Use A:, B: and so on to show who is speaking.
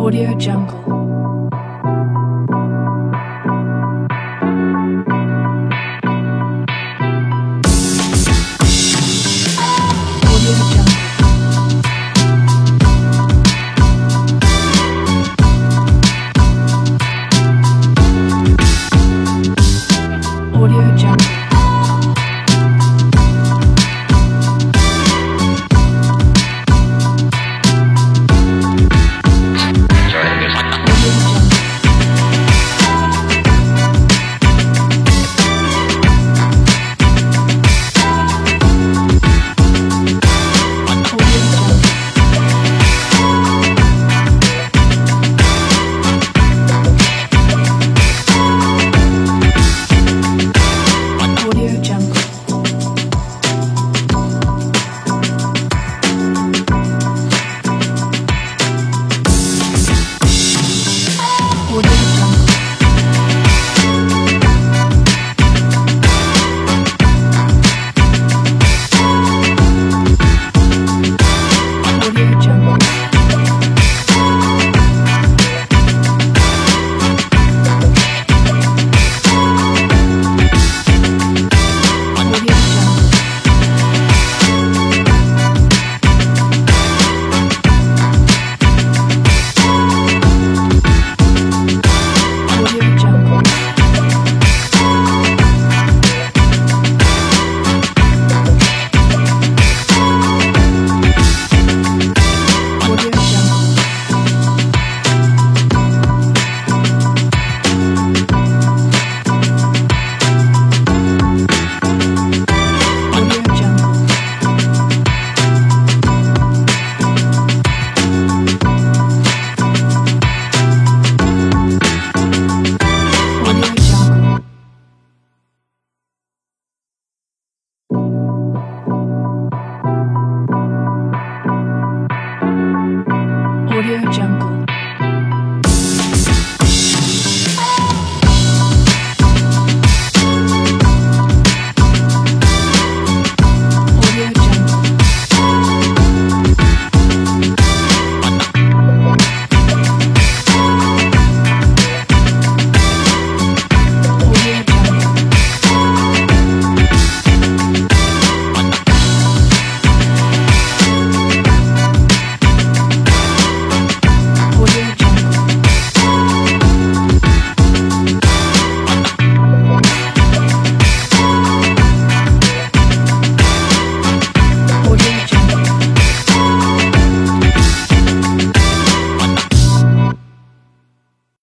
A: Audio Jungle.